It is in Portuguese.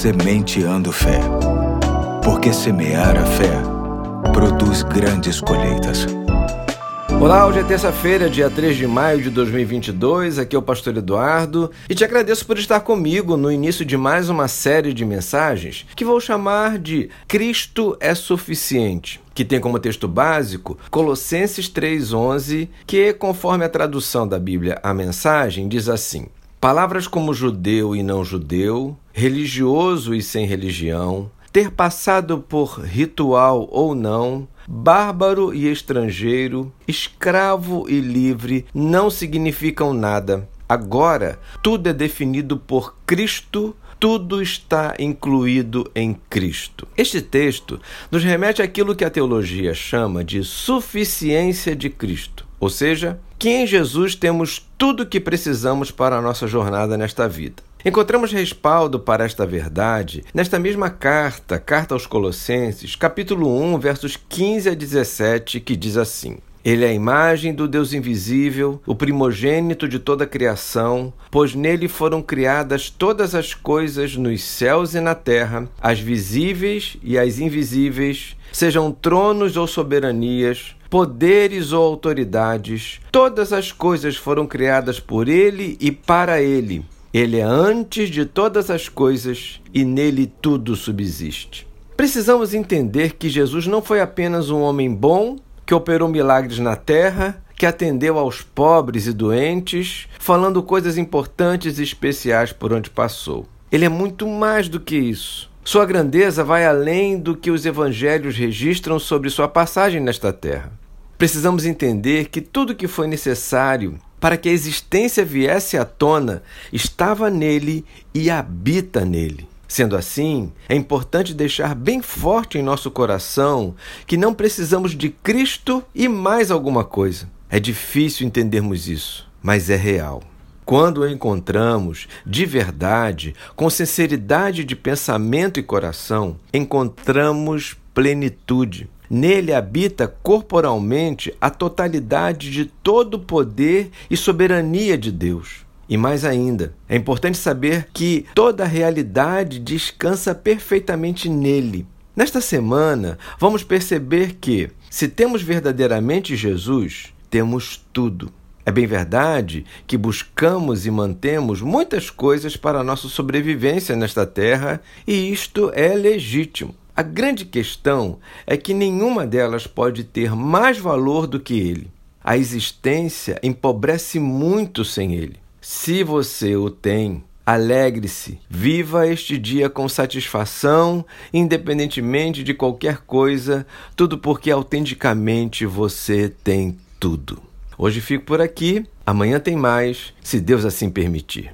Sementeando Fé. Porque semear a fé produz grandes colheitas. Olá, hoje é terça-feira, dia 3 de maio de 2022. Aqui é o Pastor Eduardo e te agradeço por estar comigo no início de mais uma série de mensagens que vou chamar de Cristo é Suficiente, que tem como texto básico Colossenses 3,11, que, conforme a tradução da Bíblia, a mensagem diz assim: Palavras como judeu e não judeu, religioso e sem religião, ter passado por ritual ou não, bárbaro e estrangeiro, escravo e livre não significam nada. Agora, tudo é definido por Cristo tudo está incluído em Cristo. Este texto nos remete àquilo que a teologia chama de suficiência de Cristo, ou seja, que em Jesus temos tudo o que precisamos para a nossa jornada nesta vida. Encontramos respaldo para esta verdade nesta mesma carta, Carta aos Colossenses, capítulo 1, versos 15 a 17, que diz assim: ele é a imagem do Deus invisível, o primogênito de toda a criação, pois nele foram criadas todas as coisas nos céus e na terra, as visíveis e as invisíveis, sejam tronos ou soberanias, poderes ou autoridades, todas as coisas foram criadas por ele e para ele. Ele é antes de todas as coisas e nele tudo subsiste. Precisamos entender que Jesus não foi apenas um homem bom que operou milagres na terra, que atendeu aos pobres e doentes, falando coisas importantes e especiais por onde passou. Ele é muito mais do que isso. Sua grandeza vai além do que os evangelhos registram sobre sua passagem nesta terra. Precisamos entender que tudo que foi necessário para que a existência viesse à tona, estava nele e habita nele. Sendo assim, é importante deixar bem forte em nosso coração que não precisamos de Cristo e mais alguma coisa. É difícil entendermos isso, mas é real. Quando o encontramos de verdade, com sinceridade de pensamento e coração, encontramos plenitude. Nele habita corporalmente a totalidade de todo o poder e soberania de Deus. E mais ainda, é importante saber que toda a realidade descansa perfeitamente nele. Nesta semana, vamos perceber que, se temos verdadeiramente Jesus, temos tudo. É bem verdade que buscamos e mantemos muitas coisas para a nossa sobrevivência nesta terra, e isto é legítimo. A grande questão é que nenhuma delas pode ter mais valor do que ele. A existência empobrece muito sem ele. Se você o tem, alegre-se, viva este dia com satisfação, independentemente de qualquer coisa, tudo porque autenticamente você tem tudo. Hoje fico por aqui, amanhã tem mais, se Deus assim permitir.